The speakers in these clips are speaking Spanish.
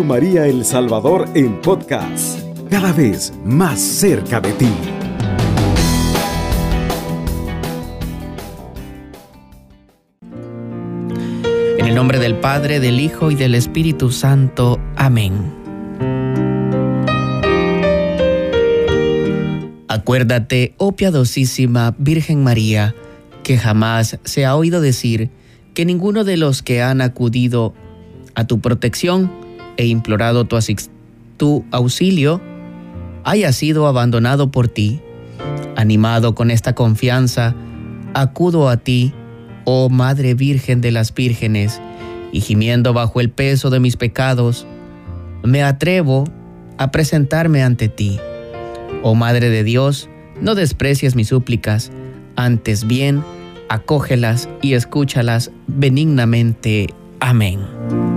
María El Salvador en podcast, cada vez más cerca de ti. En el nombre del Padre, del Hijo y del Espíritu Santo. Amén. Acuérdate, oh piadosísima Virgen María, que jamás se ha oído decir que ninguno de los que han acudido a tu protección e implorado tu, auxilio haya sido abandonado por ti. Animado con esta confianza, acudo a ti, oh Madre Virgen de las Vírgenes, y gimiendo bajo el peso de mis pecados, me atrevo a presentarme ante ti. Oh Madre de Dios, no desprecies mis súplicas, antes bien, acógelas y escúchalas benignamente. Amén.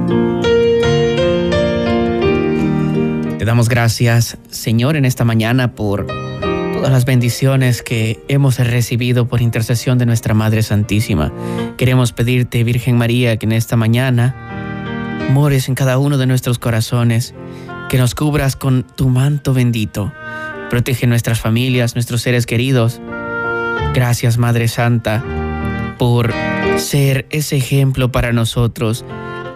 Te damos gracias, Señor, en esta mañana por todas las bendiciones que hemos recibido por intercesión de nuestra Madre Santísima. Queremos pedirte, Virgen María, que en esta mañana mores en cada uno de nuestros corazones, que nos cubras con tu manto bendito. Protege nuestras familias, nuestros seres queridos. Gracias, Madre Santa por ser ese ejemplo para nosotros,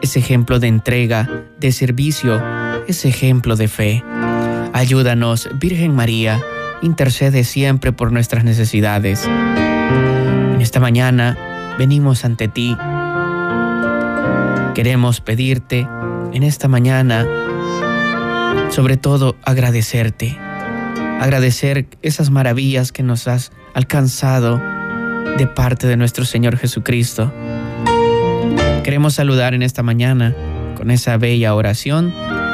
ese ejemplo de entrega, de servicio, ese ejemplo de fe. Ayúdanos, Virgen María, intercede siempre por nuestras necesidades. En esta mañana venimos ante ti. Queremos pedirte en esta mañana, sobre todo agradecerte, agradecer esas maravillas que nos has alcanzado de parte de nuestro Señor Jesucristo. Queremos saludar en esta mañana con esa bella oración,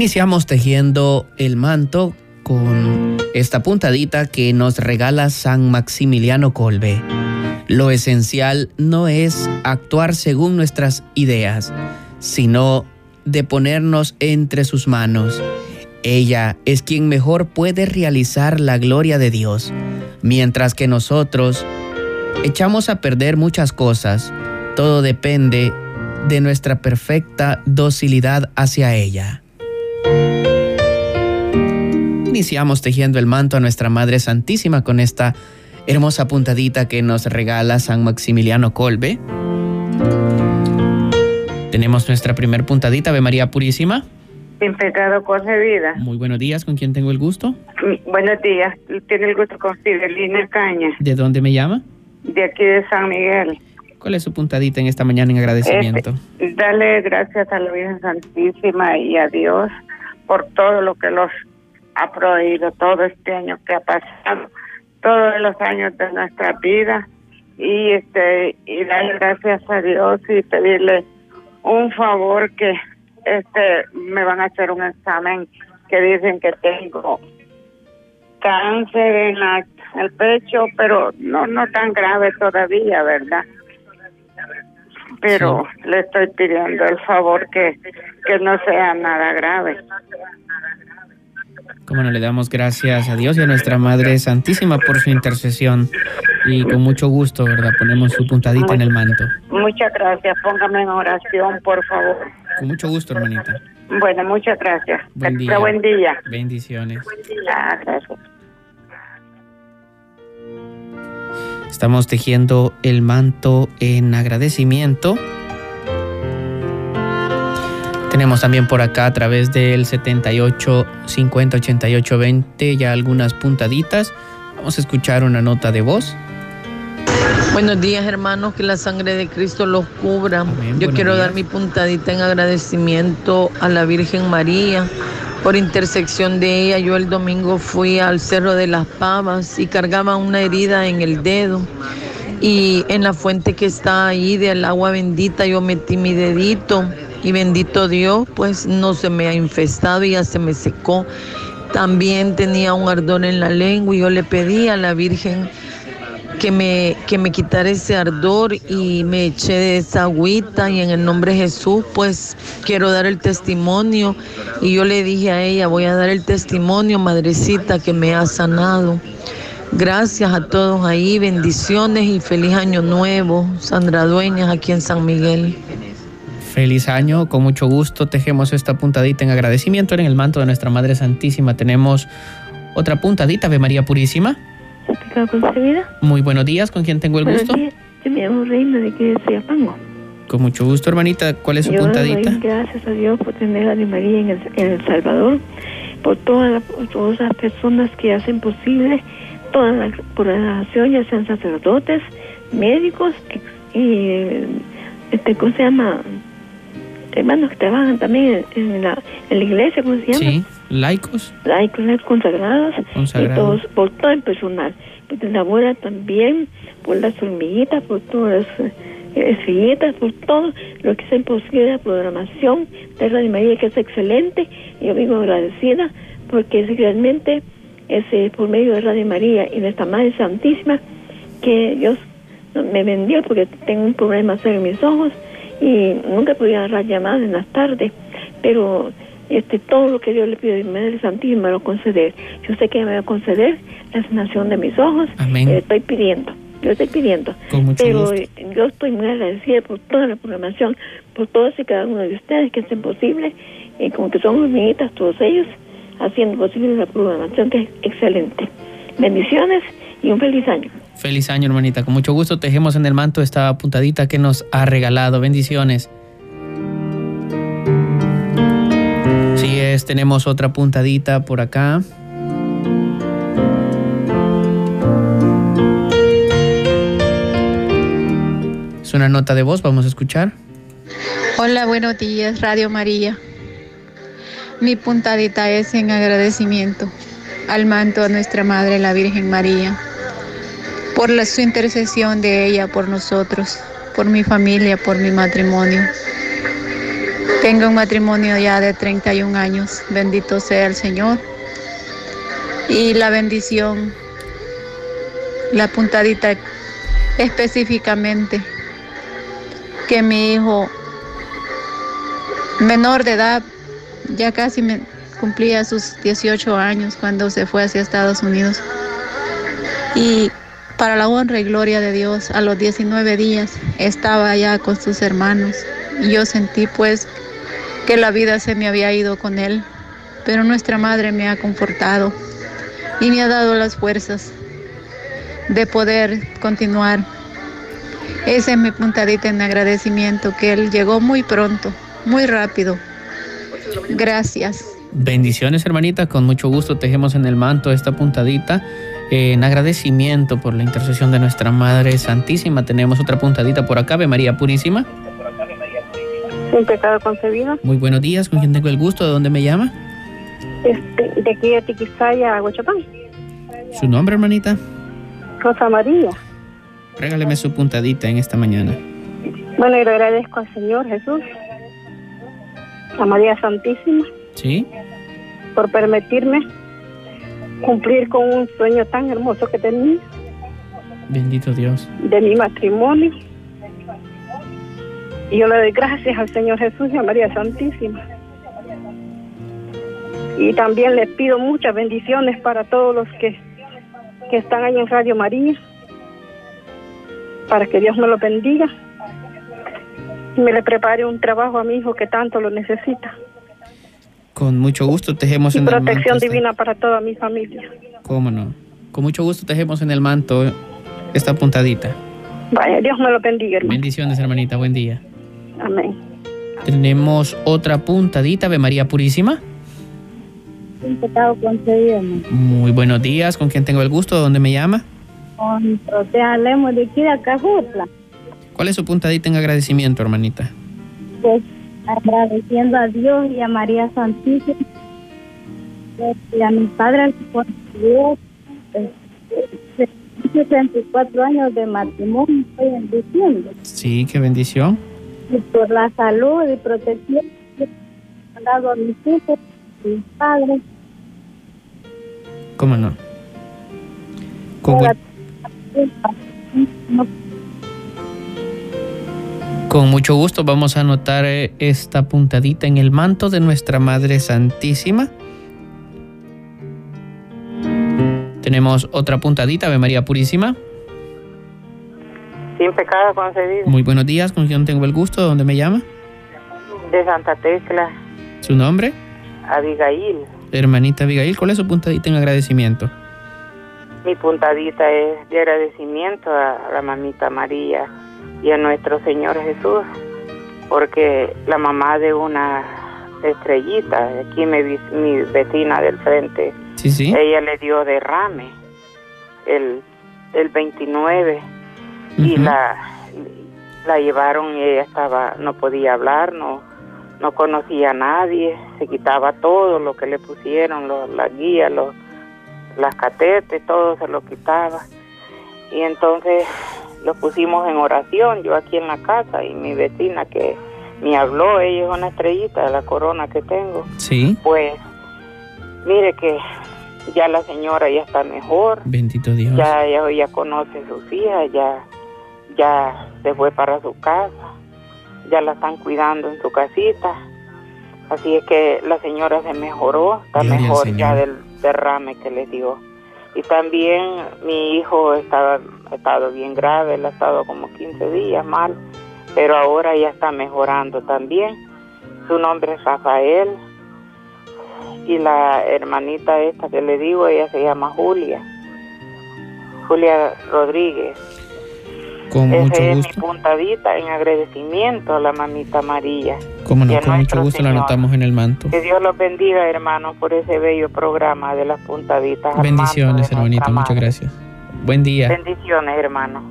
Iniciamos tejiendo el manto con esta puntadita que nos regala San Maximiliano Colbe. Lo esencial no es actuar según nuestras ideas, sino de ponernos entre sus manos. Ella es quien mejor puede realizar la gloria de Dios, mientras que nosotros echamos a perder muchas cosas. Todo depende de nuestra perfecta docilidad hacia ella. Iniciamos tejiendo el manto a nuestra Madre Santísima con esta hermosa puntadita que nos regala San Maximiliano Colbe. Tenemos nuestra primer puntadita, Ave María Purísima. Sin pecado concebida. Muy buenos días, ¿con quién tengo el gusto? Mm, buenos días, tiene el gusto con Fidelina Caña. ¿De dónde me llama? De aquí de San Miguel. ¿Cuál es su puntadita en esta mañana en agradecimiento? Este, dale gracias a la Virgen Santísima y a Dios por todo lo que los ha prohibido todo este año que ha pasado, todos los años de nuestra vida y este y darle gracias a Dios y pedirle un favor que este me van a hacer un examen que dicen que tengo cáncer en el pecho, pero no no tan grave todavía, ¿verdad? pero le estoy pidiendo el favor que, que no sea nada grave. Como no le damos gracias a Dios y a nuestra Madre Santísima por su intercesión y con mucho gusto, ¿verdad? Ponemos su puntadita en el manto. Muchas gracias, póngame en oración, por favor. Con mucho gusto, hermanita. Bueno, muchas gracias. Buen día. Buen día. Bendiciones. Ah, gracias. Estamos tejiendo el manto en agradecimiento. Tenemos también por acá a través del 78 50 88 20 ya algunas puntaditas. Vamos a escuchar una nota de voz. Buenos días hermanos, que la sangre de Cristo los cubra. Amén, Yo quiero dar mi puntadita en agradecimiento a la Virgen María Por intersección de ella, yo el domingo fui al Cerro de las Pavas y cargaba una herida en el dedo. Y en la fuente que está ahí del agua bendita, yo metí mi dedito y bendito Dios, pues no se me ha infestado y ya se me secó. También tenía un ardor en la lengua y yo le pedí a la Virgen que me, que me quitara ese ardor y me eché de esa agüita y en el nombre de Jesús pues quiero dar el testimonio y yo le dije a ella voy a dar el testimonio madrecita que me ha sanado. Gracias a todos ahí, bendiciones y feliz año nuevo. Sandra Dueñas aquí en San Miguel. Feliz año, con mucho gusto tejemos esta puntadita en agradecimiento en el manto de nuestra Madre Santísima. Tenemos otra puntadita, Ave María Purísima. concebida. Muy buenos días, ¿con quién tengo el gusto? Yo me llamo Reina de aquí de Ciapango. Con mucho gusto, hermanita. ¿Cuál es su Yo puntadita? doy gracias a Dios por tener a Di María en el, en El Salvador, por todas, las- por todas las personas que hacen posible toda la por la nación, ya sean sacerdotes, médicos ex- y este, ¿cómo se llama? Hermanos que trabajan también en, la, en la iglesia, ¿cómo se llama? Sí, laicos. laicos consagrados, y todos, por todo el personal, por la abuela también, por las hormiguitas, por todas las eh, estrellitas, por todo lo que sea posible, la programación de Radio María, que es excelente, yo vivo agradecida, porque es realmente es eh, por medio de Radio María y de esta Madre Santísima que Dios me vendió porque tengo un problema serio en mis ojos y nunca podía agarrar llamadas en las tardes, pero este todo lo que Dios le mi Madre Santísima me lo conceder. Yo sé que me va a conceder la sanación de mis ojos. Amén. Eh, estoy pidiendo, yo estoy pidiendo. Pero gusto. eh, yo estoy muy agradecida por toda la programación, por todos y cada uno de ustedes que hacen posible, y como que son hormiguitas todos ellos, haciendo posible la programación que es excelente. Bendiciones y un feliz año. Feliz año, hermanita. Con mucho gusto tejemos en el manto esta puntadita que nos ha regalado. Bendiciones. Sí es, tenemos otra puntadita por acá. Es una nota de voz, vamos a escuchar. Hola, buenos días, Radio María. Mi puntadita es en agradecimiento al manto de nuestra Madre, la Virgen María, por la, su intercesión de ella por nosotros, por mi familia, por mi matrimonio. Tengo un matrimonio ya de 31 años, bendito sea el Señor. Y la bendición, la puntadita específicamente, que mi hijo menor de edad, ya casi cumplía sus 18 años cuando se fue hacia Estados Unidos. Y para la honra y gloria de Dios, a los 19 días estaba allá con sus hermanos. Y yo sentí pues que la vida se me había ido con él, pero nuestra madre me ha confortado y me ha dado las fuerzas de poder continuar. Esa es mi puntadita en agradecimiento, que él llegó muy pronto, muy rápido. Gracias. Bendiciones, hermanita. Con mucho gusto tejemos en el manto esta puntadita. En agradecimiento por la intercesión de nuestra Madre Santísima. Tenemos otra puntadita por acá, Ave María Purísima. Un pecado concebido. Muy buenos días, ¿con quién tengo el gusto? ¿De dónde me llama? Este, de aquí a Tiquisaya, Huachapán. ¿Su nombre, hermanita? Rosa María. Régáleme su puntadita en esta mañana. Bueno, y le agradezco al Señor Jesús, a María Santísima, ¿Sí? por permitirme cumplir con un sueño tan hermoso que tenía Bendito Dios. de mi matrimonio. Y yo le doy gracias al Señor Jesús y a María Santísima. Y también les pido muchas bendiciones para todos los que, que están ahí en Radio María, para que Dios me lo bendiga y me le prepare un trabajo a mi hijo que tanto lo necesita. Con mucho gusto tejemos Y en el manto. protección esta- divina para toda mi familia. ¿Cómo no? Con mucho gusto tejemos en el manto esta puntadita. Vaya, Dios me lo bendiga, hermano. Bendiciones, hermanita. Buen día. Amén. Tenemos otra puntadita, Ave María Purísima. Un pecado concedido, Muy buenos días, ¿con quién tengo el gusto? ¿De dónde me llama? con Protea Lemos de aquí de Acajutla, ¿Cuál es su puntadita en agradecimiento, hermanita? pues agradeciendo a Dios y a María Santísima Y a mi padre por 64 años de matrimonio estoy en diciembre. Sí, qué bendición. Y por la salud y protección que han dado a mis hijos, mis padres. ¿Cómo no? Con, Para- no con mucho gusto vamos a anotar eh, esta puntadita en el manto de nuestra Madre Santísima. Tenemos otra puntadita, Ave María Purísima. Sin pecado concebido. Muy buenos días, con quien tengo el gusto, ¿de dónde me llama? De Santa Tecla, ¿Su nombre? Abigail. Hermanita Abigail, ¿cuál es su puntadita en agradecimiento? Mi puntadita es de agradecimiento a la mamita María y a nuestro Señor Jesús, porque la mamá de una estrellita, aquí mi, vi- mi vecina del frente, Sí, sí. ella le dio derrame el, el 29 y la, la llevaron y ella estaba, no podía hablar, no, no conocía a nadie, se quitaba todo lo que le pusieron, los, las guías, los, las catetes, todo se lo quitaba. Y entonces lo pusimos en oración, yo aquí en la casa y mi vecina que me habló, ella es una estrellita de la corona que tengo, Sí. pues mire que ya la señora ya está mejor, Bendito Dios. ya ella ya conoce a sus hijas, ya, ya se fue para su casa, ya la están cuidando en su casita. Así es que la señora se mejoró, está Gloria mejor ya del derrame que le dio. Y también mi hijo estaba, ha estado bien grave, él ha estado como 15 días mal, pero ahora ya está mejorando también. Su nombre es Rafael y la hermanita esta que le digo, ella se llama Julia. Julia Rodríguez. Con mucho es mi gusto. puntadita en agradecimiento a la mamita María. Cómo y no, con mucho gusto la Señor. anotamos en el manto. Que Dios los bendiga, hermanos, por ese bello programa de las puntaditas. Bendiciones, nuestra muchas gracias. Buen día. Bendiciones, hermano.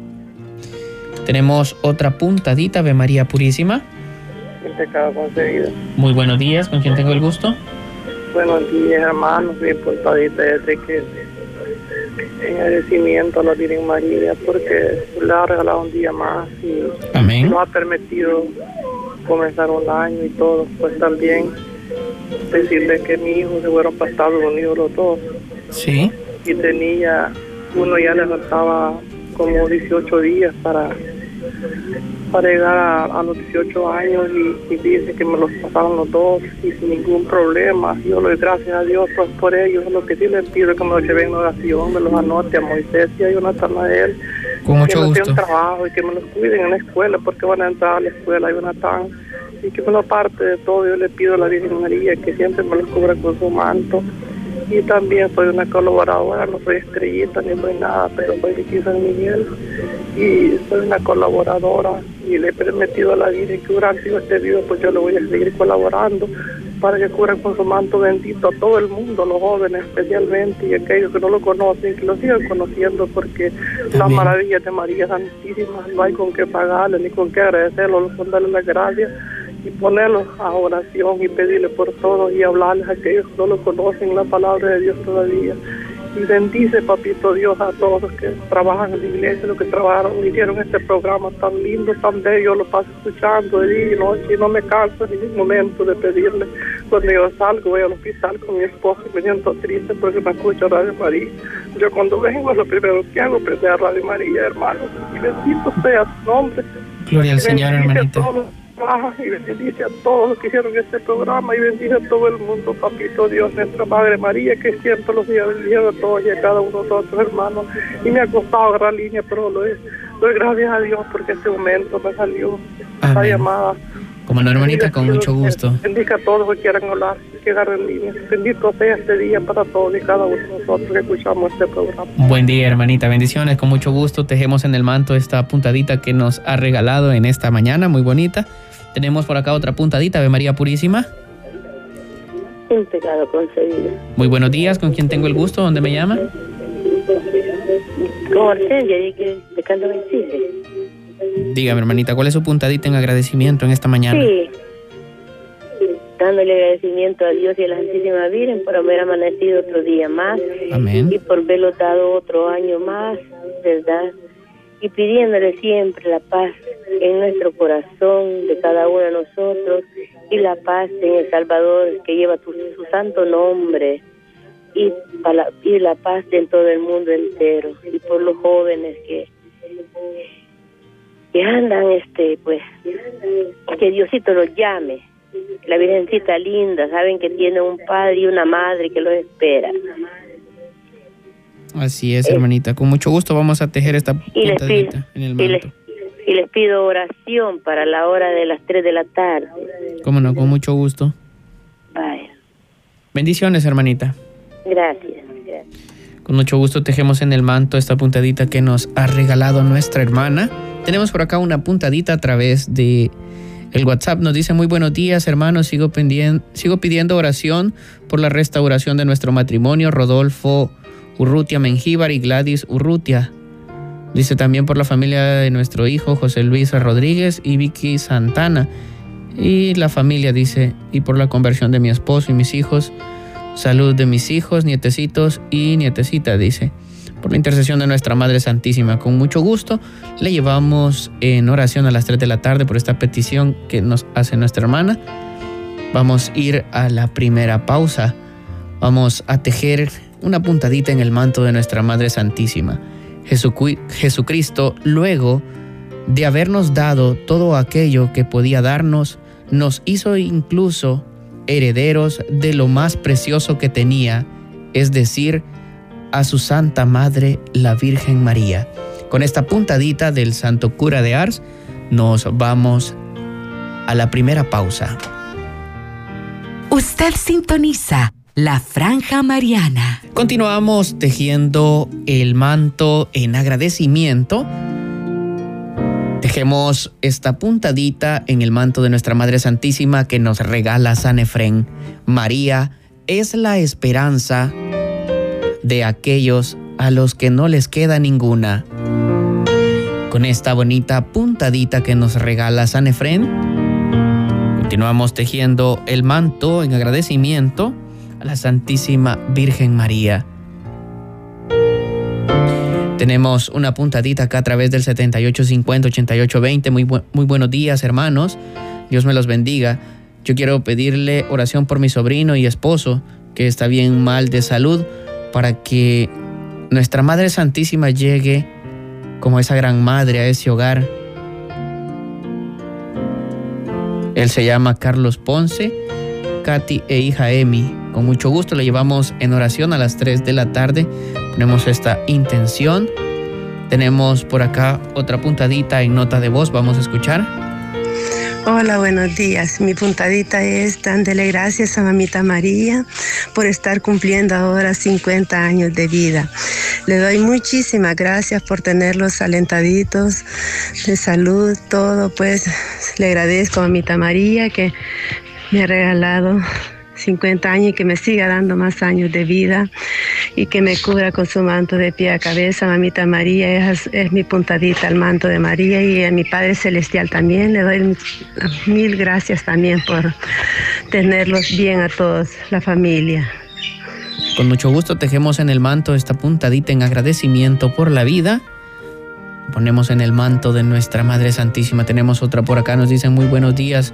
Tenemos otra puntadita, Ave María Purísima. sin pecado concebido. Muy buenos días, con quien tengo el gusto. Buenos días, hermanos. Mi puntadita es de que en agradecimiento a la Virgen María porque le ha regalado un día más y Amén. nos ha permitido comenzar un año y todo. Pues también decirle que mi hijo se fueron para Estados Unidos los dos Sí. y tenía, uno ya le faltaba como 18 días para para llegar a, a los 18 años y, y dice que me los pasaron los dos y sin ningún problema. Yo le doy gracias a Dios pues, por ellos. Lo que sí les pido es que me los lleven en oración, me los anote a Moisés y a Jonathan a él. Con que mucho me den gusto. trabajo y que me los cuiden en la escuela porque van a entrar a la escuela Jonathan y que me lo parte de todo. Yo le pido a la Virgen María que siempre me los cubra con su manto. Y también soy una colaboradora, no soy estrellita ni soy nada, pero soy de San Miguel y soy una colaboradora y le he permitido a la Virgen que durante yo esté vivo, pues yo le voy a seguir colaborando para que cubran con su manto bendito a todo el mundo, los jóvenes especialmente y aquellos que no lo conocen, que lo sigan conociendo porque las Amén. maravillas de María Santísima no hay con qué pagarle ni con qué agradecerlo, con darle las gracias y ponerlos a oración y pedirle por todos y hablarles a aquellos que no lo conocen la palabra de Dios todavía. Y bendice, papito Dios, a todos los que trabajan en la iglesia, los que trabajaron, hicieron este programa tan lindo, tan bello, lo paso escuchando de día y noche y no me canso en ningún momento de pedirle. Cuando yo salgo, voy al hospital con mi esposo y me siento triste porque no escucho Radio María. Yo cuando vengo, lo primero que hago es prender Radio María, hermano. Y bendito sea su nombre. Gloria al Señor, hermanita. Y bendice a todos los que hicieron este programa y bendice a todo el mundo, papito Dios, nuestra Madre María, que siempre los siga bendiciendo a todos y a cada uno de nosotros, hermanos. Y me ha costado agarrar línea, pero lo es. Doy gracias a Dios porque este momento me salió esta llamada. Como no, hermanita, con mucho gusto. Bendiga a todos los que quieran hablar que agarren línea. Bendito sea este día para todos y cada uno de nosotros que escuchamos este programa. Buen día, hermanita. Bendiciones. Con mucho gusto tejemos en el manto esta puntadita que nos ha regalado en esta mañana, muy bonita. Tenemos por acá otra puntadita, Ave María Purísima. Sin pecado concebido. Muy buenos días, ¿con quién tengo el gusto? ¿Dónde me llama? Con Hortensia, de, Canto Chile. Dígame, hermanita, ¿cuál es su puntadita en agradecimiento en esta mañana? Sí. dándole agradecimiento a Dios y a la Santísima Virgen por haber amanecido otro día más Amén. y por haberlo dado otro año más, ¿verdad? Y pidiéndole siempre la paz en nuestro corazón de cada uno de nosotros y la paz en El Salvador que lleva tu- su santo nombre y, para, y la paz en todo el mundo entero y por los jóvenes que que andan este pues que Diosito los llame la Virgencita linda saben que tiene un padre y una madre que los espera Así es, hermanita. Con mucho gusto vamos a tejer esta y les pido puntadita en el y les, manto. y les pido oración para la hora de las 3 de la tarde Cómo no, con mucho gusto. Bendiciones, hermanita. gracias, gracias. Con mucho gusto tejemos en el manto esta puntadita que nos ha regalado nuestra hermana. Tenemos por acá una puntadita a través de el WhatsApp. Nos dice muy buenos días, hermanos. Sigo, sigo pidiendo oración por la restauración de nuestro matrimonio. Rodolfo Urrutia Mengíbar y Gladys Urrutia. Dice también por la familia de nuestro hijo José Luis Rodríguez y Vicky Santana. Y la familia dice, y por la conversión de mi esposo y mis hijos. Salud de mis hijos, nietecitos y nietecita, dice. Por la intercesión de nuestra Madre Santísima, con mucho gusto le llevamos en oración a las 3 de la tarde por esta petición que nos hace nuestra hermana. Vamos a ir a la primera pausa. Vamos a tejer una puntadita en el manto de nuestra Madre Santísima. Jesucristo, luego de habernos dado todo aquello que podía darnos, nos hizo incluso herederos de lo más precioso que tenía, es decir, a su Santa Madre, la Virgen María. Con esta puntadita del Santo Cura de Ars, nos vamos a la primera pausa. Usted sintoniza la franja mariana. Continuamos tejiendo el manto en agradecimiento. Tejemos esta puntadita en el manto de nuestra Madre Santísima que nos regala San Efrén. María es la esperanza de aquellos a los que no les queda ninguna. Con esta bonita puntadita que nos regala San Efrén, continuamos tejiendo el manto en agradecimiento a la Santísima Virgen María. Tenemos una puntadita acá a través del 7850-8820. Muy, bu- muy buenos días, hermanos. Dios me los bendiga. Yo quiero pedirle oración por mi sobrino y esposo, que está bien mal de salud, para que nuestra Madre Santísima llegue como esa gran madre a ese hogar. Él se llama Carlos Ponce, Katy e hija Emi. Con mucho gusto le llevamos en oración a las 3 de la tarde. Ponemos esta intención. Tenemos por acá otra puntadita en nota de voz. Vamos a escuchar. Hola, buenos días. Mi puntadita es dándole gracias a mamita María por estar cumpliendo ahora 50 años de vida. Le doy muchísimas gracias por tenerlos alentaditos de salud, todo. Pues le agradezco a mamita María que me ha regalado 50 años y que me siga dando más años de vida y que me cubra con su manto de pie a cabeza. Mamita María es, es mi puntadita al manto de María y a mi Padre Celestial también. Le doy mil gracias también por tenerlos bien a todos, la familia. Con mucho gusto tejemos en el manto esta puntadita en agradecimiento por la vida. Ponemos en el manto de nuestra Madre Santísima. Tenemos otra por acá. Nos dicen muy buenos días,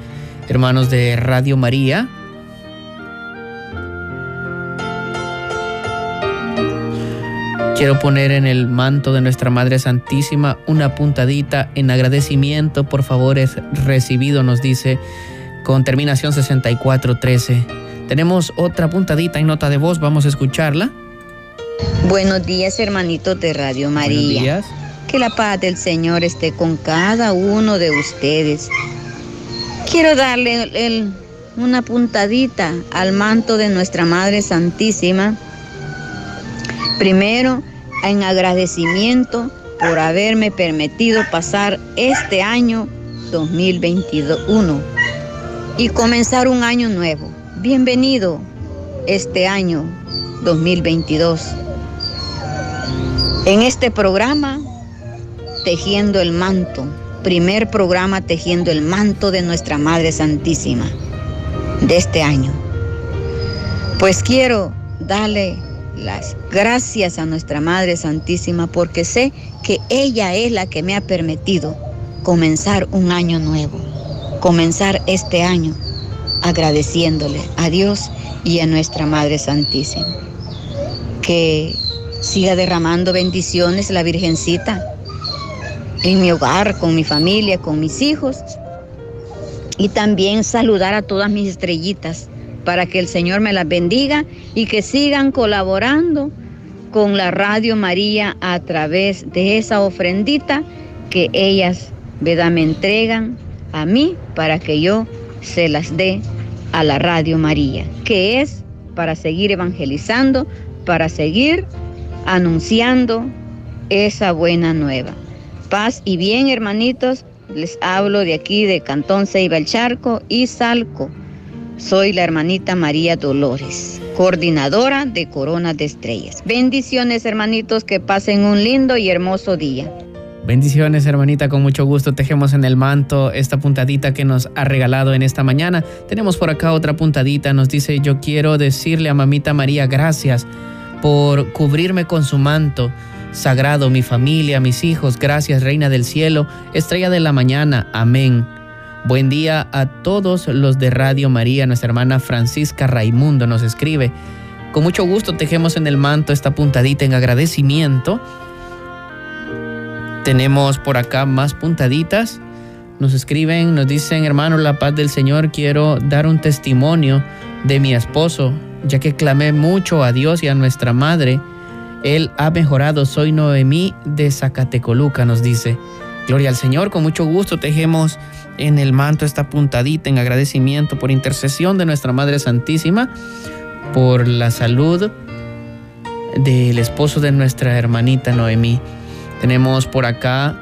hermanos de Radio María. Quiero poner en el manto de nuestra Madre Santísima una puntadita en agradecimiento por favores recibido, nos dice con terminación 6413. Tenemos otra puntadita en nota de voz, vamos a escucharla. Buenos días, hermanitos de Radio María. Buenos días. Que la paz del Señor esté con cada uno de ustedes. Quiero darle el- el- una puntadita al manto de nuestra Madre Santísima. Primero, en agradecimiento por haberme permitido pasar este año 2021 y comenzar un año nuevo. Bienvenido este año 2022. En este programa, Tejiendo el Manto, primer programa Tejiendo el Manto de nuestra Madre Santísima. de este año. Pues quiero darle las gracias a nuestra Madre Santísima porque sé que ella es la que me ha permitido comenzar un año nuevo, comenzar este año agradeciéndole a Dios y a nuestra Madre Santísima. Que siga derramando bendiciones la Virgencita en mi hogar, con mi familia, con mis hijos. Y también saludar a todas mis estrellitas para que el Señor me las bendiga y que sigan colaborando con la Radio María a través de esa ofrendita que ellas ¿verdad? me entregan a mí para que yo se las dé a la Radio María, que es para seguir evangelizando, para seguir anunciando esa buena nueva. Paz y bien, hermanitos, les hablo de aquí de Cantón Ceiba el Charco y Salco. Soy la hermanita María Dolores, coordinadora de Coronas de Estrellas. Bendiciones, hermanitos, que pasen un lindo y hermoso día. Bendiciones, hermanita, con mucho gusto tejemos en el manto esta puntadita que nos ha regalado en esta mañana. Tenemos por acá otra puntadita, nos dice, yo quiero decirle a mamita María gracias por cubrirme con su manto sagrado, mi familia, mis hijos, gracias, Reina del Cielo, Estrella de la Mañana, amén. Buen día a todos los de Radio María. Nuestra hermana Francisca Raimundo nos escribe. Con mucho gusto tejemos en el manto esta puntadita en agradecimiento. Tenemos por acá más puntaditas. Nos escriben, nos dicen, hermano, la paz del Señor, quiero dar un testimonio de mi esposo, ya que clamé mucho a Dios y a nuestra madre. Él ha mejorado. Soy Noemí de Zacatecoluca, nos dice. Gloria al Señor, con mucho gusto tejemos en el manto esta puntadita en agradecimiento por intercesión de nuestra Madre Santísima, por la salud del esposo de nuestra hermanita Noemí. Tenemos por acá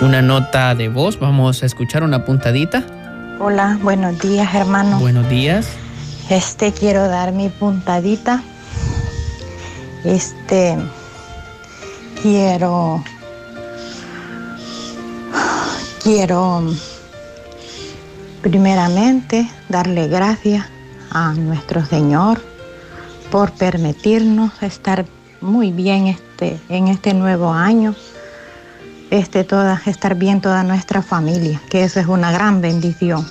una nota de voz, vamos a escuchar una puntadita. Hola, buenos días hermano. Buenos días. Este quiero dar mi puntadita. Este quiero Quiero primeramente darle gracias a nuestro Señor por permitirnos estar muy bien este, en este nuevo año, este, toda, estar bien toda nuestra familia, que eso es una gran bendición.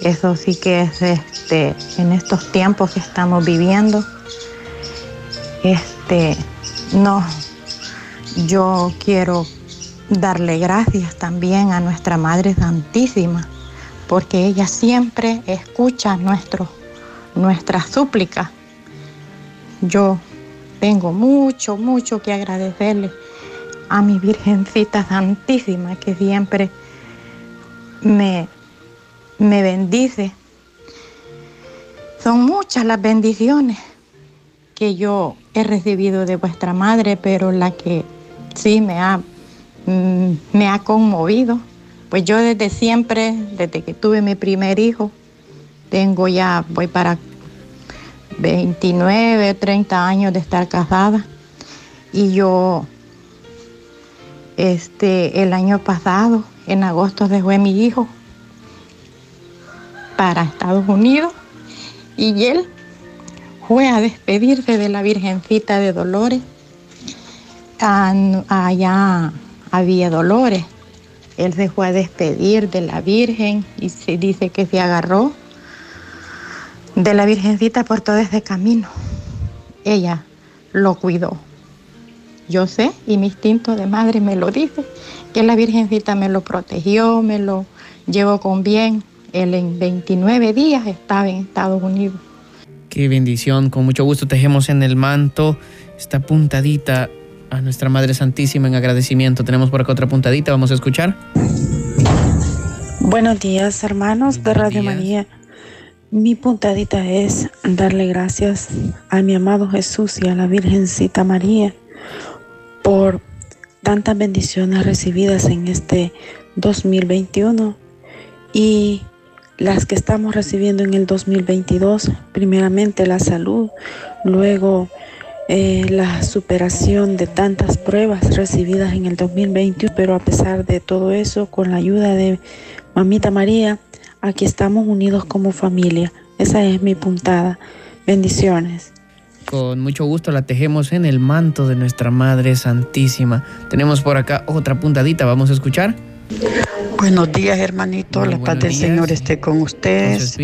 Eso sí que es este, en estos tiempos que estamos viviendo. Este, no, yo quiero darle gracias también a nuestra Madre Santísima, porque ella siempre escucha nuestro, nuestras súplicas. Yo tengo mucho, mucho que agradecerle a mi Virgencita Santísima, que siempre me, me bendice. Son muchas las bendiciones que yo he recibido de vuestra madre, pero la que sí me ha me ha conmovido. Pues yo desde siempre, desde que tuve mi primer hijo, tengo ya, voy para 29, 30 años de estar casada. Y yo, este, el año pasado, en agosto, dejé mi hijo para Estados Unidos y él fue a despedirse de la Virgencita de Dolores allá había dolores. Él se fue a despedir de la Virgen y se dice que se agarró de la Virgencita por todo ese camino. Ella lo cuidó. Yo sé, y mi instinto de madre me lo dice, que la Virgencita me lo protegió, me lo llevó con bien. Él en 29 días estaba en Estados Unidos. Qué bendición, con mucho gusto tejemos en el manto esta puntadita a nuestra Madre Santísima en agradecimiento. Tenemos por acá otra puntadita, vamos a escuchar. Buenos días, hermanos de Radio María. Mi puntadita es darle gracias a mi amado Jesús y a la Virgencita María por tantas bendiciones recibidas en este 2021 y las que estamos recibiendo en el 2022. Primeramente la salud, luego eh, la superación de tantas pruebas recibidas en el 2021, pero a pesar de todo eso, con la ayuda de Mamita María, aquí estamos unidos como familia. Esa es mi puntada. Bendiciones. Con mucho gusto la tejemos en el manto de nuestra Madre Santísima. Tenemos por acá otra puntadita, vamos a escuchar. Buenos días, hermanito. La paz del Señor esté con ustedes.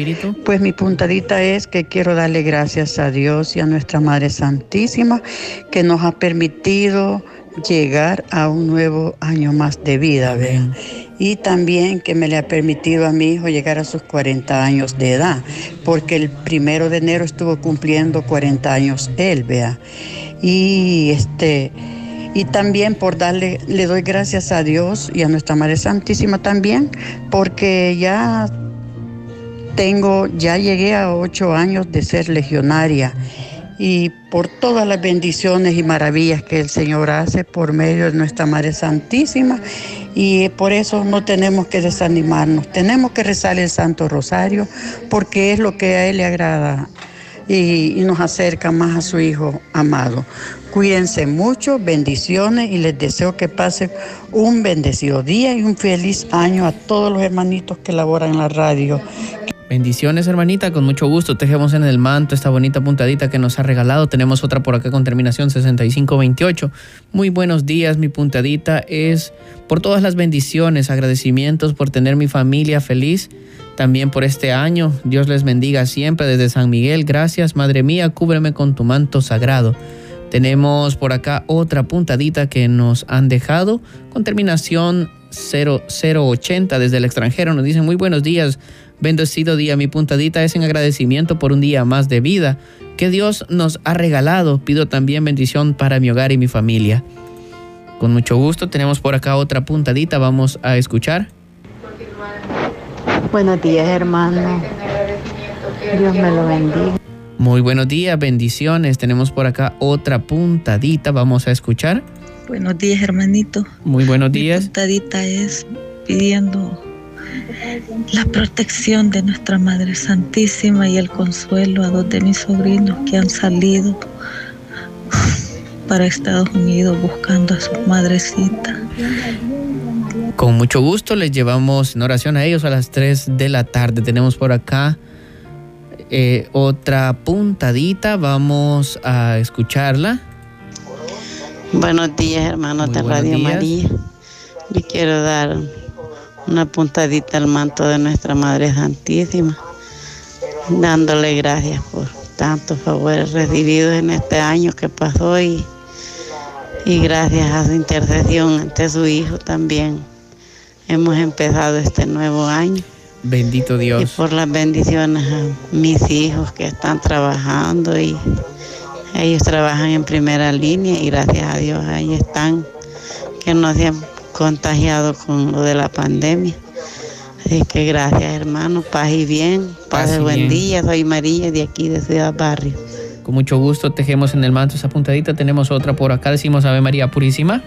Pues mi puntadita es que quiero darle gracias a Dios y a nuestra Madre Santísima que nos ha permitido llegar a un nuevo año más de vida, ¿vean? Y también que me le ha permitido a mi hijo llegar a sus 40 años de edad, porque el primero de enero estuvo cumpliendo 40 años él, vea. Y este y también por darle, le doy gracias a Dios y a nuestra Madre Santísima también, porque ya tengo, ya llegué a ocho años de ser legionaria. Y por todas las bendiciones y maravillas que el Señor hace por medio de nuestra Madre Santísima. Y por eso no tenemos que desanimarnos, tenemos que rezar el Santo Rosario porque es lo que a Él le agrada y, nos acerca más a su Hijo amado. Cuídense mucho, bendiciones y les deseo que pasen un bendecido día y un feliz año a todos los hermanitos que laboran en la radio. Bendiciones, hermanita, con mucho gusto. Tejemos en el manto esta bonita puntadita que nos ha regalado. Tenemos otra por acá con terminación 6528. Muy buenos días, mi puntadita es por todas las bendiciones, agradecimientos por tener mi familia feliz. También por este año, Dios les bendiga siempre desde San Miguel. Gracias, Madre mía, cúbreme con tu manto sagrado. Tenemos por acá otra puntadita que nos han dejado con terminación 0080 desde el extranjero. Nos dicen muy buenos días, bendecido día. Mi puntadita es en agradecimiento por un día más de vida que Dios nos ha regalado. Pido también bendición para mi hogar y mi familia. Con mucho gusto tenemos por acá otra puntadita. Vamos a escuchar. Buenos días, hermano. Dios me lo bendiga. Muy buenos días, bendiciones. Tenemos por acá otra puntadita. Vamos a escuchar. Buenos días, hermanito. Muy buenos días. Mi puntadita es pidiendo la protección de nuestra Madre Santísima y el consuelo a dos de mis sobrinos que han salido para Estados Unidos buscando a su madrecita. Con mucho gusto les llevamos en oración a ellos a las 3 de la tarde. Tenemos por acá eh, otra puntadita, vamos a escucharla. Buenos días, hermanos de Radio días. María. Yo quiero dar una puntadita al manto de nuestra Madre Santísima, dándole gracias por tantos favores recibidos en este año que pasó y, y gracias a su intercesión ante su Hijo también hemos empezado este nuevo año. Bendito Dios. Y por las bendiciones a mis hijos que están trabajando y ellos trabajan en primera línea y gracias a Dios ahí están, que no han contagiado con lo de la pandemia. Así que gracias hermano, paz y bien, paz, y buen bien. día, soy María de aquí de Ciudad Barrio. Con mucho gusto tejemos en el manto esa puntadita, tenemos otra por acá, decimos Ave María Purísima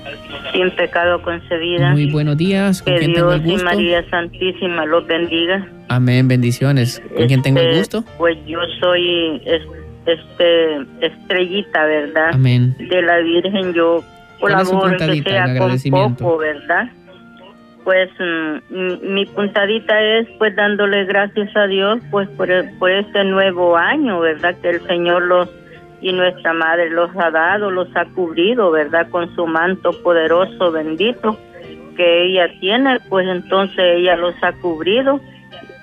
sin pecado concebida. Muy buenos días. ¿Con que quién Dios tengo el gusto? y María Santísima los bendiga. Amén, bendiciones. ¿Con quién tengo el Este, gusto? Pues yo soy es- este estrellita, ¿verdad? Amén. De la Virgen yo ¿Cuál es su colaboro que sea con poco, ¿verdad? Pues mm, mi- puntadita es pues dándole gracias a Dios pues por, el- por este nuevo año, ¿verdad? Que el Señor los y nuestra Madre los ha dado, los ha cubrido, ¿verdad? Con su manto poderoso, bendito que ella tiene, pues entonces ella los ha cubrido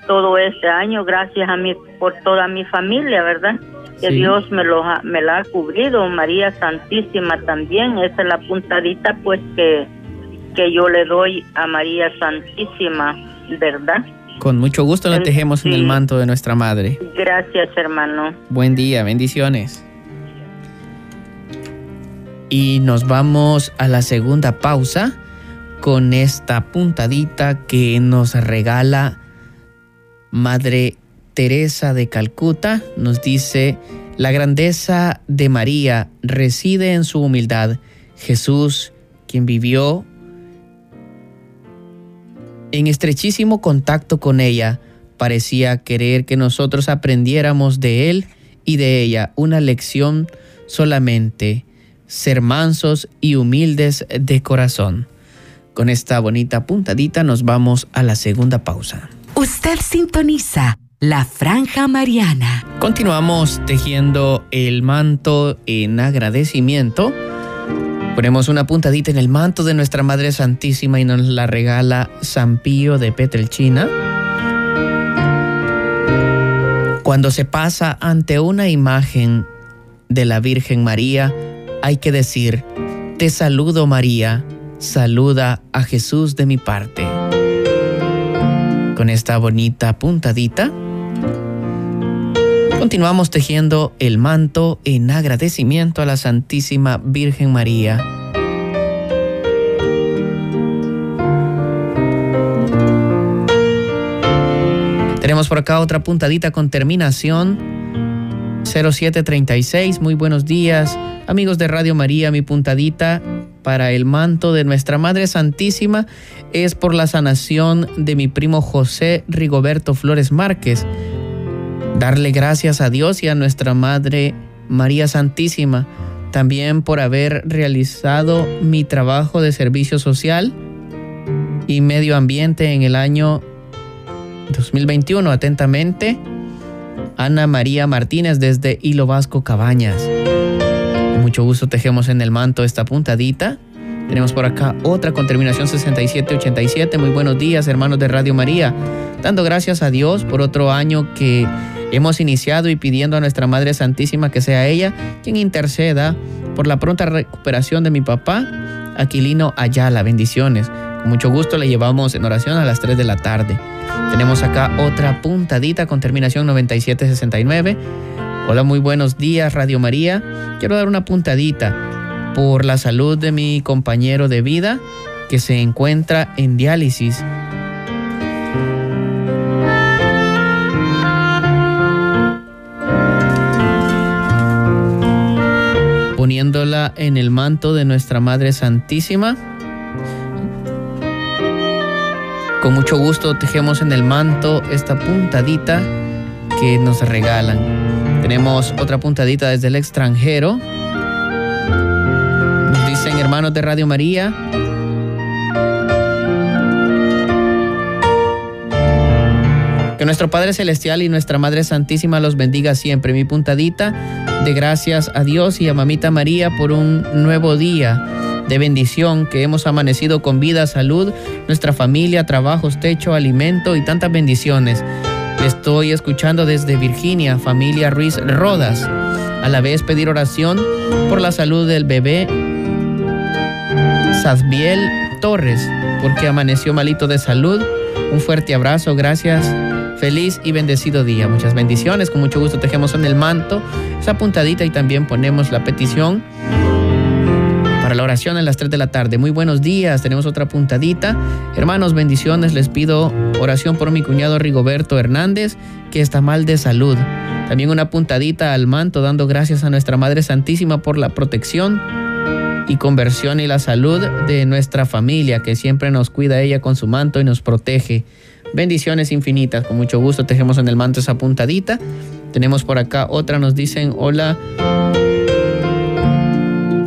todo este año gracias a mí por toda mi familia, ¿verdad? Que Sí. Dios me los ha, me la ha cubrido, María Santísima también, esa es la puntadita pues que que yo le doy a María Santísima, ¿verdad? Con mucho gusto la tejemos en el manto de nuestra madre. Gracias, hermano. Buen día, bendiciones. Y nos vamos a la segunda pausa con esta puntadita que nos regala Madre Teresa de Calcuta. Nos dice, la grandeza de María reside en su humildad. Jesús, quien vivió en estrechísimo contacto con ella, parecía querer que nosotros aprendiéramos de él y de ella una lección solamente, ser mansos y humildes de corazón. Con esta bonita puntadita nos vamos a la segunda pausa. Usted sintoniza la Franja Mariana. Continuamos tejiendo el manto en agradecimiento. Ponemos una puntadita en el manto de nuestra Madre Santísima y nos la regala San Pío de Petrelchina. Cuando se pasa ante una imagen de la Virgen María, hay que decir, te saludo María, saluda a Jesús de mi parte. Con esta bonita puntadita, continuamos tejiendo el manto en agradecimiento a la Santísima Virgen María. Tenemos por acá otra puntadita con terminación 0736. Muy buenos días, amigos de Radio María. Mi puntadita para el manto de nuestra Madre Santísima es por la sanación de mi primo José Rigoberto Flores Márquez. Darle gracias a Dios y a nuestra Madre María Santísima también por haber realizado mi trabajo de servicio social y medio ambiente en el año 2021. Atentamente, Ana María Martínez desde Hilo Vasco Cabañas. Con mucho gusto tejemos en el manto esta puntadita. Tenemos por acá otra con terminación 6787. Muy buenos días, hermanos de Radio María. Dando gracias a Dios por otro año que hemos iniciado y pidiendo a nuestra Madre Santísima que sea ella quien interceda por la pronta recuperación de mi papá, Aquilino Ayala. Bendiciones. Con mucho gusto le llevamos en oración a las 3 de la tarde. Tenemos acá otra puntadita con terminación 9769. Hola, muy buenos días, Radio María. Quiero dar una puntadita por la salud de mi compañero de vida que se encuentra en diálisis. Poniéndola en el manto de nuestra Madre Santísima. Con mucho gusto tejemos en el manto esta puntadita que nos regalan. Tenemos otra puntadita desde el extranjero. Nos dicen hermanos de Radio María. Que nuestro Padre Celestial y nuestra Madre Santísima los bendiga siempre. Mi puntadita de gracias a Dios y a Mamita María por un nuevo día de bendición, que hemos amanecido con vida, salud, nuestra familia, trabajos, techo, alimento y tantas bendiciones. Estoy escuchando desde Virginia, familia Ruiz Rodas. A la vez pedir oración por la salud del bebé Sazbiel Torres, porque amaneció malito de salud. Un fuerte abrazo, gracias. Feliz y bendecido día. Muchas bendiciones. Con mucho gusto tejemos en el manto esa puntadita y también ponemos la petición para la oración en las 3 de la tarde. Muy buenos días, tenemos otra puntadita. Hermanos, bendiciones, les pido oración por mi cuñado Rigoberto Hernández, que está mal de salud. También una puntadita al manto, dando gracias a nuestra Madre Santísima por la protección y conversión y la salud de nuestra familia, que siempre nos cuida ella con su manto y nos protege. Bendiciones infinitas, con mucho gusto tejemos en el manto esa puntadita. Tenemos por acá otra, nos dicen, hola,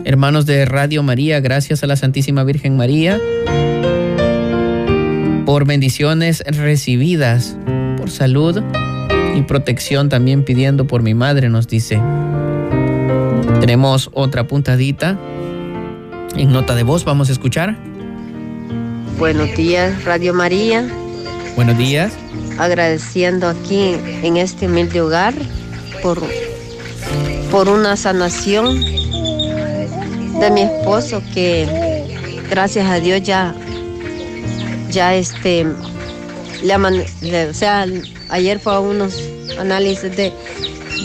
hermanos de Radio María, gracias a la Santísima Virgen María por bendiciones recibidas, por salud y protección también pidiendo por mi madre, nos dice. Tenemos otra puntadita en nota de voz, vamos a escuchar. Buenos días, Radio María. Buenos días. Agradeciendo aquí en este humilde hogar por, por una sanación de mi esposo que gracias a Dios ya ya este le, o sea ayer fue a unos análisis de,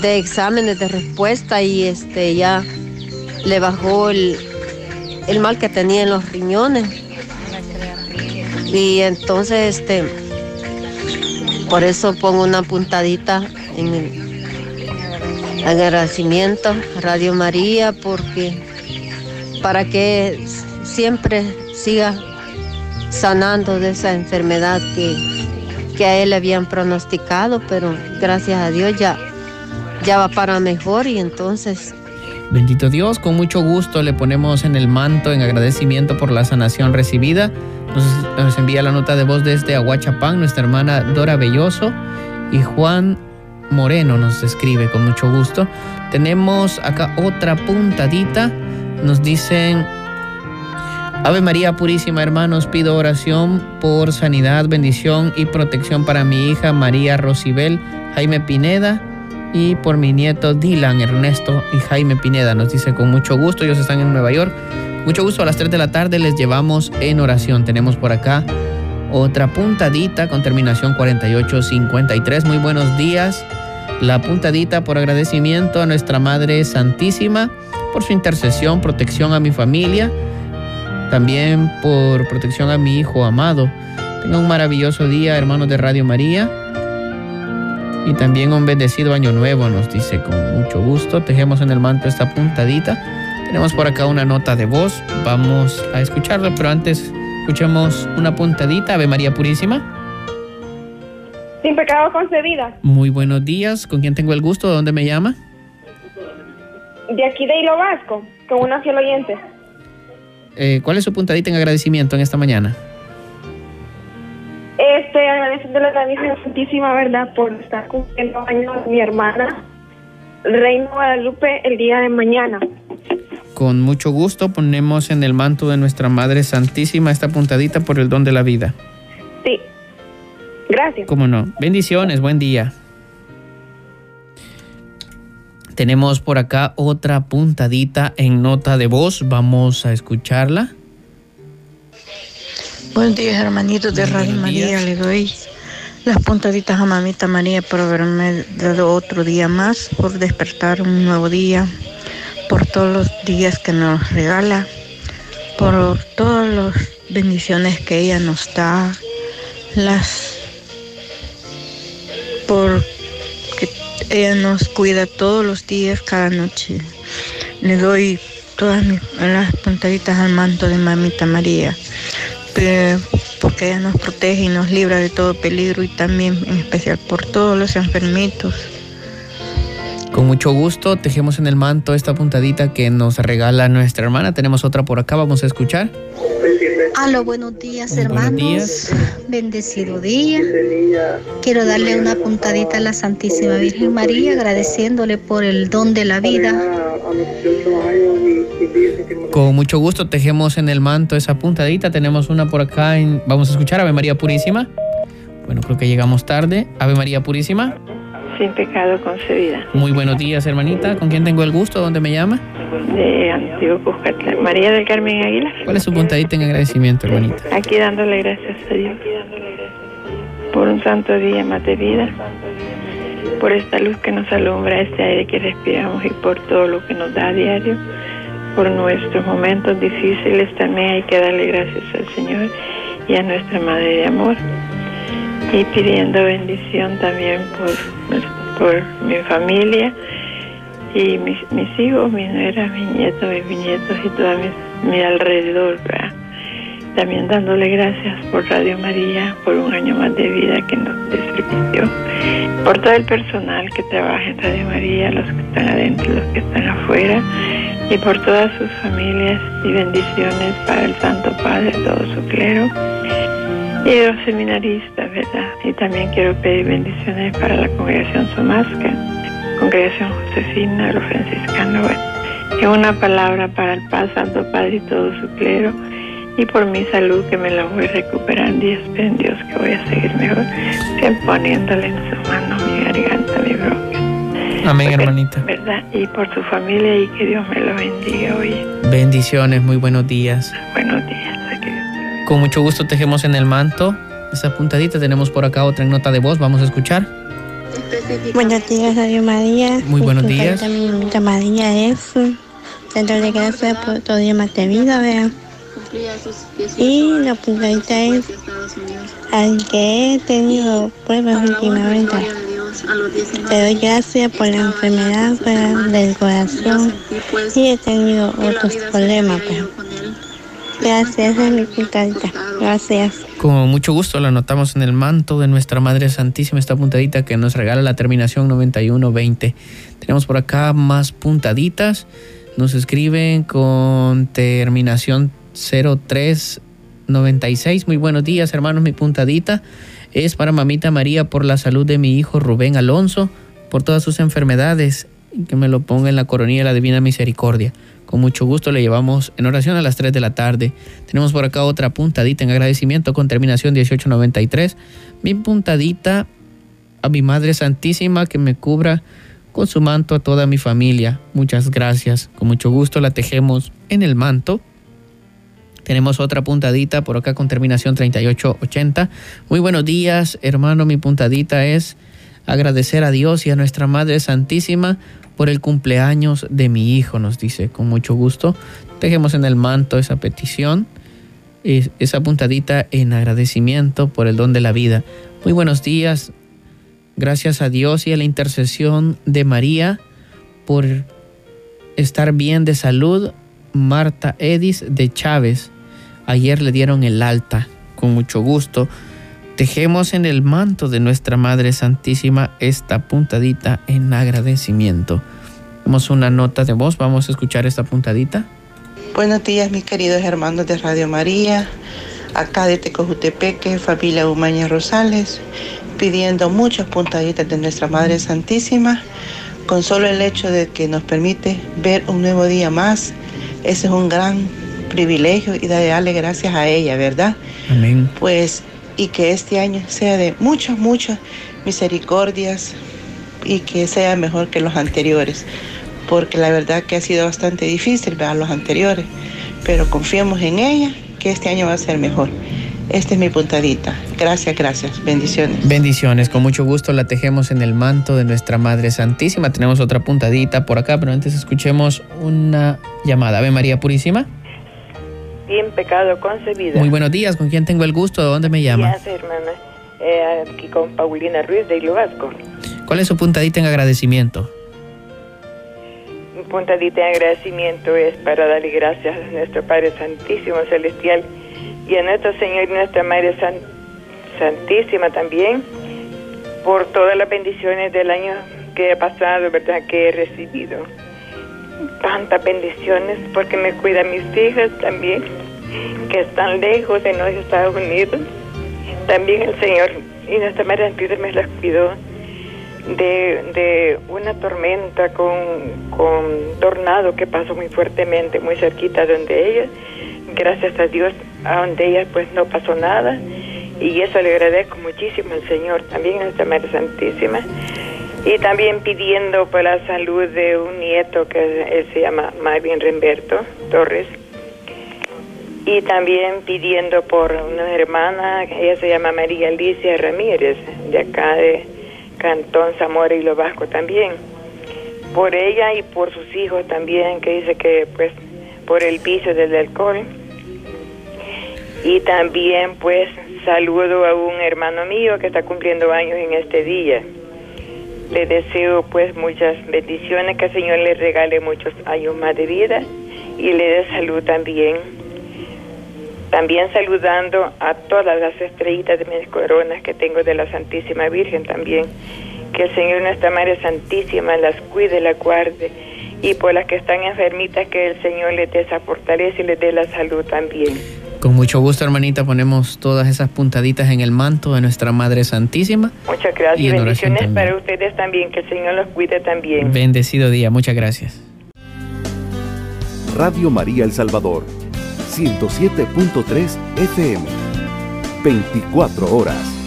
de exámenes de respuesta y este ya le bajó el, el mal que tenía en los riñones y entonces este por eso pongo una puntadita en el agradecimiento a Radio María porque para que siempre siga sanando de esa enfermedad que, que a él le habían pronosticado, pero gracias a Dios ya, ya va para mejor y entonces... Bendito Dios, con mucho gusto le ponemos en el manto en agradecimiento por la sanación recibida Nos, envía la nota de voz desde Aguachapán, nuestra hermana Dora Belloso y Juan Moreno nos escribe con mucho gusto. Tenemos acá otra puntadita. Nos dicen, Ave María Purísima, hermanos, pido oración por sanidad, bendición y protección para mi hija María Rosibel Jaime Pineda y por mi nieto Dylan Ernesto y Jaime Pineda. Nos dice con mucho gusto, ellos están en Nueva York. Mucho gusto, a las 3 de la tarde les llevamos en oración. Tenemos por acá otra puntadita con terminación 4853. Muy buenos días. La puntadita por agradecimiento a nuestra Madre Santísima por su intercesión, protección a mi familia, también por protección a mi hijo amado. Tenga un maravilloso día, hermanos de Radio María. Y también un bendecido año nuevo, nos dice con mucho gusto. Tejemos en el manto esta puntadita. Tenemos por acá una nota de voz. Vamos a escucharla, pero antes escuchemos una puntadita. Ave María Purísima. Sin pecado concebida. Muy buenos días. ¿Con quién tengo el gusto? ¿De dónde me llama? De aquí de Hilo Vasco, con una fiel oyente. Eh, ¿Cuál es su puntadita en agradecimiento en esta mañana? Este, agradeciéndole a la Virgen Santísima, ¿verdad?, por estar cumpliendo años mi hermana, Reina Guadalupe, el día de mañana. Con mucho gusto ponemos en el manto de nuestra Madre Santísima esta puntadita por el don de la vida. Sí. Gracias. Cómo no. Bendiciones, buen día. Tenemos por acá otra puntadita en nota de voz. Vamos a escucharla. Buenos días, hermanitos de Radio María. Le doy las puntaditas a mamita María por haberme dado otro día más, por despertar un nuevo día, por todos los días que nos regala, por todas las bendiciones que ella nos da, las por que ella nos cuida todos los días, cada noche. Le doy todas las puntaditas al manto de mamita María, porque ella nos protege y nos libra de todo peligro y también en especial por todos los enfermitos con mucho gusto tejemos en el manto esta puntadita que nos regala nuestra hermana. Tenemos otra por acá, vamos a escuchar. Aló, buenos días hermanos. Bendecido día. Quiero darle una puntadita a la Santísima Virgen María, agradeciéndole por el don de la vida. Con mucho gusto tejemos en el manto esa puntadita. Tenemos una por acá. Vamos a escuchar Ave María Purísima. Bueno, creo que llegamos tarde. Ave María Purísima sin pecado concebida. Muy buenos días, hermanita. ¿Con quién tengo el gusto? ¿Dónde me llama? De Antiguo. María del Carmen Aguilar. ¿Cuál es su puntadita en agradecimiento, hermanita? Aquí dándole gracias a Dios por un santo día más de vida, por esta luz que nos alumbra, este aire que respiramos y por todo lo que nos da a diario. Por nuestros momentos difíciles también hay que darle gracias al Señor y a nuestra Madre de Amor y pidiendo bendición también por, por mi familia y mis, mis hijos, mi nuera, mis nietos, mis nietos y todo mi, mi alrededor. También dándole gracias por Radio María, por un año más de vida que nos permitió, por todo el personal que trabaja en Radio María, los que están adentro, los que están afuera, y por todas sus familias y bendiciones para el Santo Padre, todo su clero y los seminaristas, ¿verdad? Y también quiero pedir bendiciones para la congregación Somasca, congregación Josefina, los franciscanos, bueno. Y una palabra para el Paz, Santo Padre y todo su clero. Y por mi salud, que me la voy recuperando y espero en Dios que voy a seguir mejor, siempre poniéndole en su mano mi garganta, mi bronca. Amén, hermanita. ¿Verdad? Y por su familia y que Dios me lo bendiga hoy. Bendiciones, muy buenos días. Buenos días. Con mucho gusto tejemos en el manto. Esa puntadita tenemos por acá otra nota de voz. Vamos a escuchar. Buenos días, Radio María. Muy buenos días. Mi María es de gracias por todo día más de vida, vean. Y la puntadita es, aunque he tenido pruebas últimamente, te doy gracias por la enfermedad del corazón y he tenido otros problemas, pero Gracias, puntadita. Gracias. Con mucho gusto la anotamos en el manto de nuestra Madre Santísima, esta puntadita que nos regala la terminación 9120. Tenemos por acá más puntaditas. Nos escriben con terminación 03 96. Muy buenos días, hermanos. Mi puntadita es para mamita María por la salud de mi hijo Rubén Alonso, por todas sus enfermedades, que me lo ponga en la coronilla de la Divina Misericordia. Con mucho gusto le llevamos en oración a las 3 de la tarde. Tenemos por acá otra puntadita en agradecimiento con terminación 1893. Mi puntadita a mi Madre Santísima que me cubra con su manto a toda mi familia. Muchas gracias. Con mucho gusto la tejemos en el manto. Tenemos otra puntadita por acá con terminación 3880. Muy buenos días, hermano. Mi puntadita es agradecer a Dios y a nuestra Madre Santísima por el cumpleaños de mi hijo, nos dice con mucho gusto. Tejemos en el manto esa petición, esa puntadita en agradecimiento por el don de la vida. Muy buenos días, Gracias a Dios y a la intercesión de María por estar bien de salud. Marta Edis de Chávez. Ayer le dieron el alta. Con mucho gusto. Tejemos en el manto de nuestra Madre Santísima esta puntadita en agradecimiento. Tenemos una nota de voz. Vamos a escuchar esta puntadita. Buenos días, mis queridos hermanos de Radio María. Acá de Tecojutepeque, familia Umaña Rosales pidiendo muchas puntaditas de nuestra Madre Santísima, con solo el hecho de que nos permite ver un nuevo día más. Ese es un gran privilegio y darle gracias a ella, ¿verdad? Amén. Pues, y que este año sea de muchas, muchas misericordias y que sea mejor que los anteriores, porque la verdad que ha sido bastante difícil ver los anteriores, pero confiemos en ella que este año va a ser mejor. Esta es mi puntadita. Gracias, gracias. Bendiciones. Bendiciones. Con mucho gusto la tejemos en el manto de nuestra Madre Santísima. Tenemos otra puntadita por acá, pero antes escuchemos una llamada. Ave María Purísima. Bien pecado concebido. Muy buenos días. ¿Con quién tengo el gusto? ¿De dónde me llama? Gracias, hermana. Eh, aquí con Paulina Ruiz de Hilo Vasco. ¿Cuál es su puntadita en agradecimiento? Mi puntadita en agradecimiento es para darle gracias a nuestro Padre Santísimo Celestial y a nuestro Señor y nuestra Madre Santísima también por todas las bendiciones del año que he pasado, ¿verdad? Que he recibido. Tantas bendiciones porque me cuidan mis hijas también, que están lejos de los Estados Unidos. También el Señor y nuestra Madre Santísima me las cuidó de, de una tormenta con, con tornado que pasó muy fuertemente, muy cerquita de donde ellas. Gracias a Dios a donde ella pues no pasó nada y eso le agradezco muchísimo al Señor, también a nuestra Madre Santísima y también pidiendo por la salud de un nieto que él se llama Marvin Remberto Torres y también pidiendo por una hermana, ella se llama María Alicia Ramírez, de acá de Cantón Zamora y Lo Vasco también. Por ella y por sus hijos también, que dice que pues por el vicio del alcohol y también pues saludo a un hermano mío que está cumpliendo años en este día. Le deseo pues muchas bendiciones, que el Señor le regale muchos años más de vida y le dé salud también. También saludando a todas las estrellitas de mis coronas que tengo de la Santísima Virgen también. Que el Señor nuestra Madre Santísima las cuide, la guarde. Y por las que están enfermitas, que el Señor les dé y les dé la salud también. Con mucho gusto, hermanita, ponemos todas esas puntaditas en el manto de nuestra Madre Santísima. Muchas gracias y bendiciones para ustedes también, que el Señor los cuide también. Bendecido día, muchas gracias. Radio María El Salvador, 107.3 FM, 24 horas.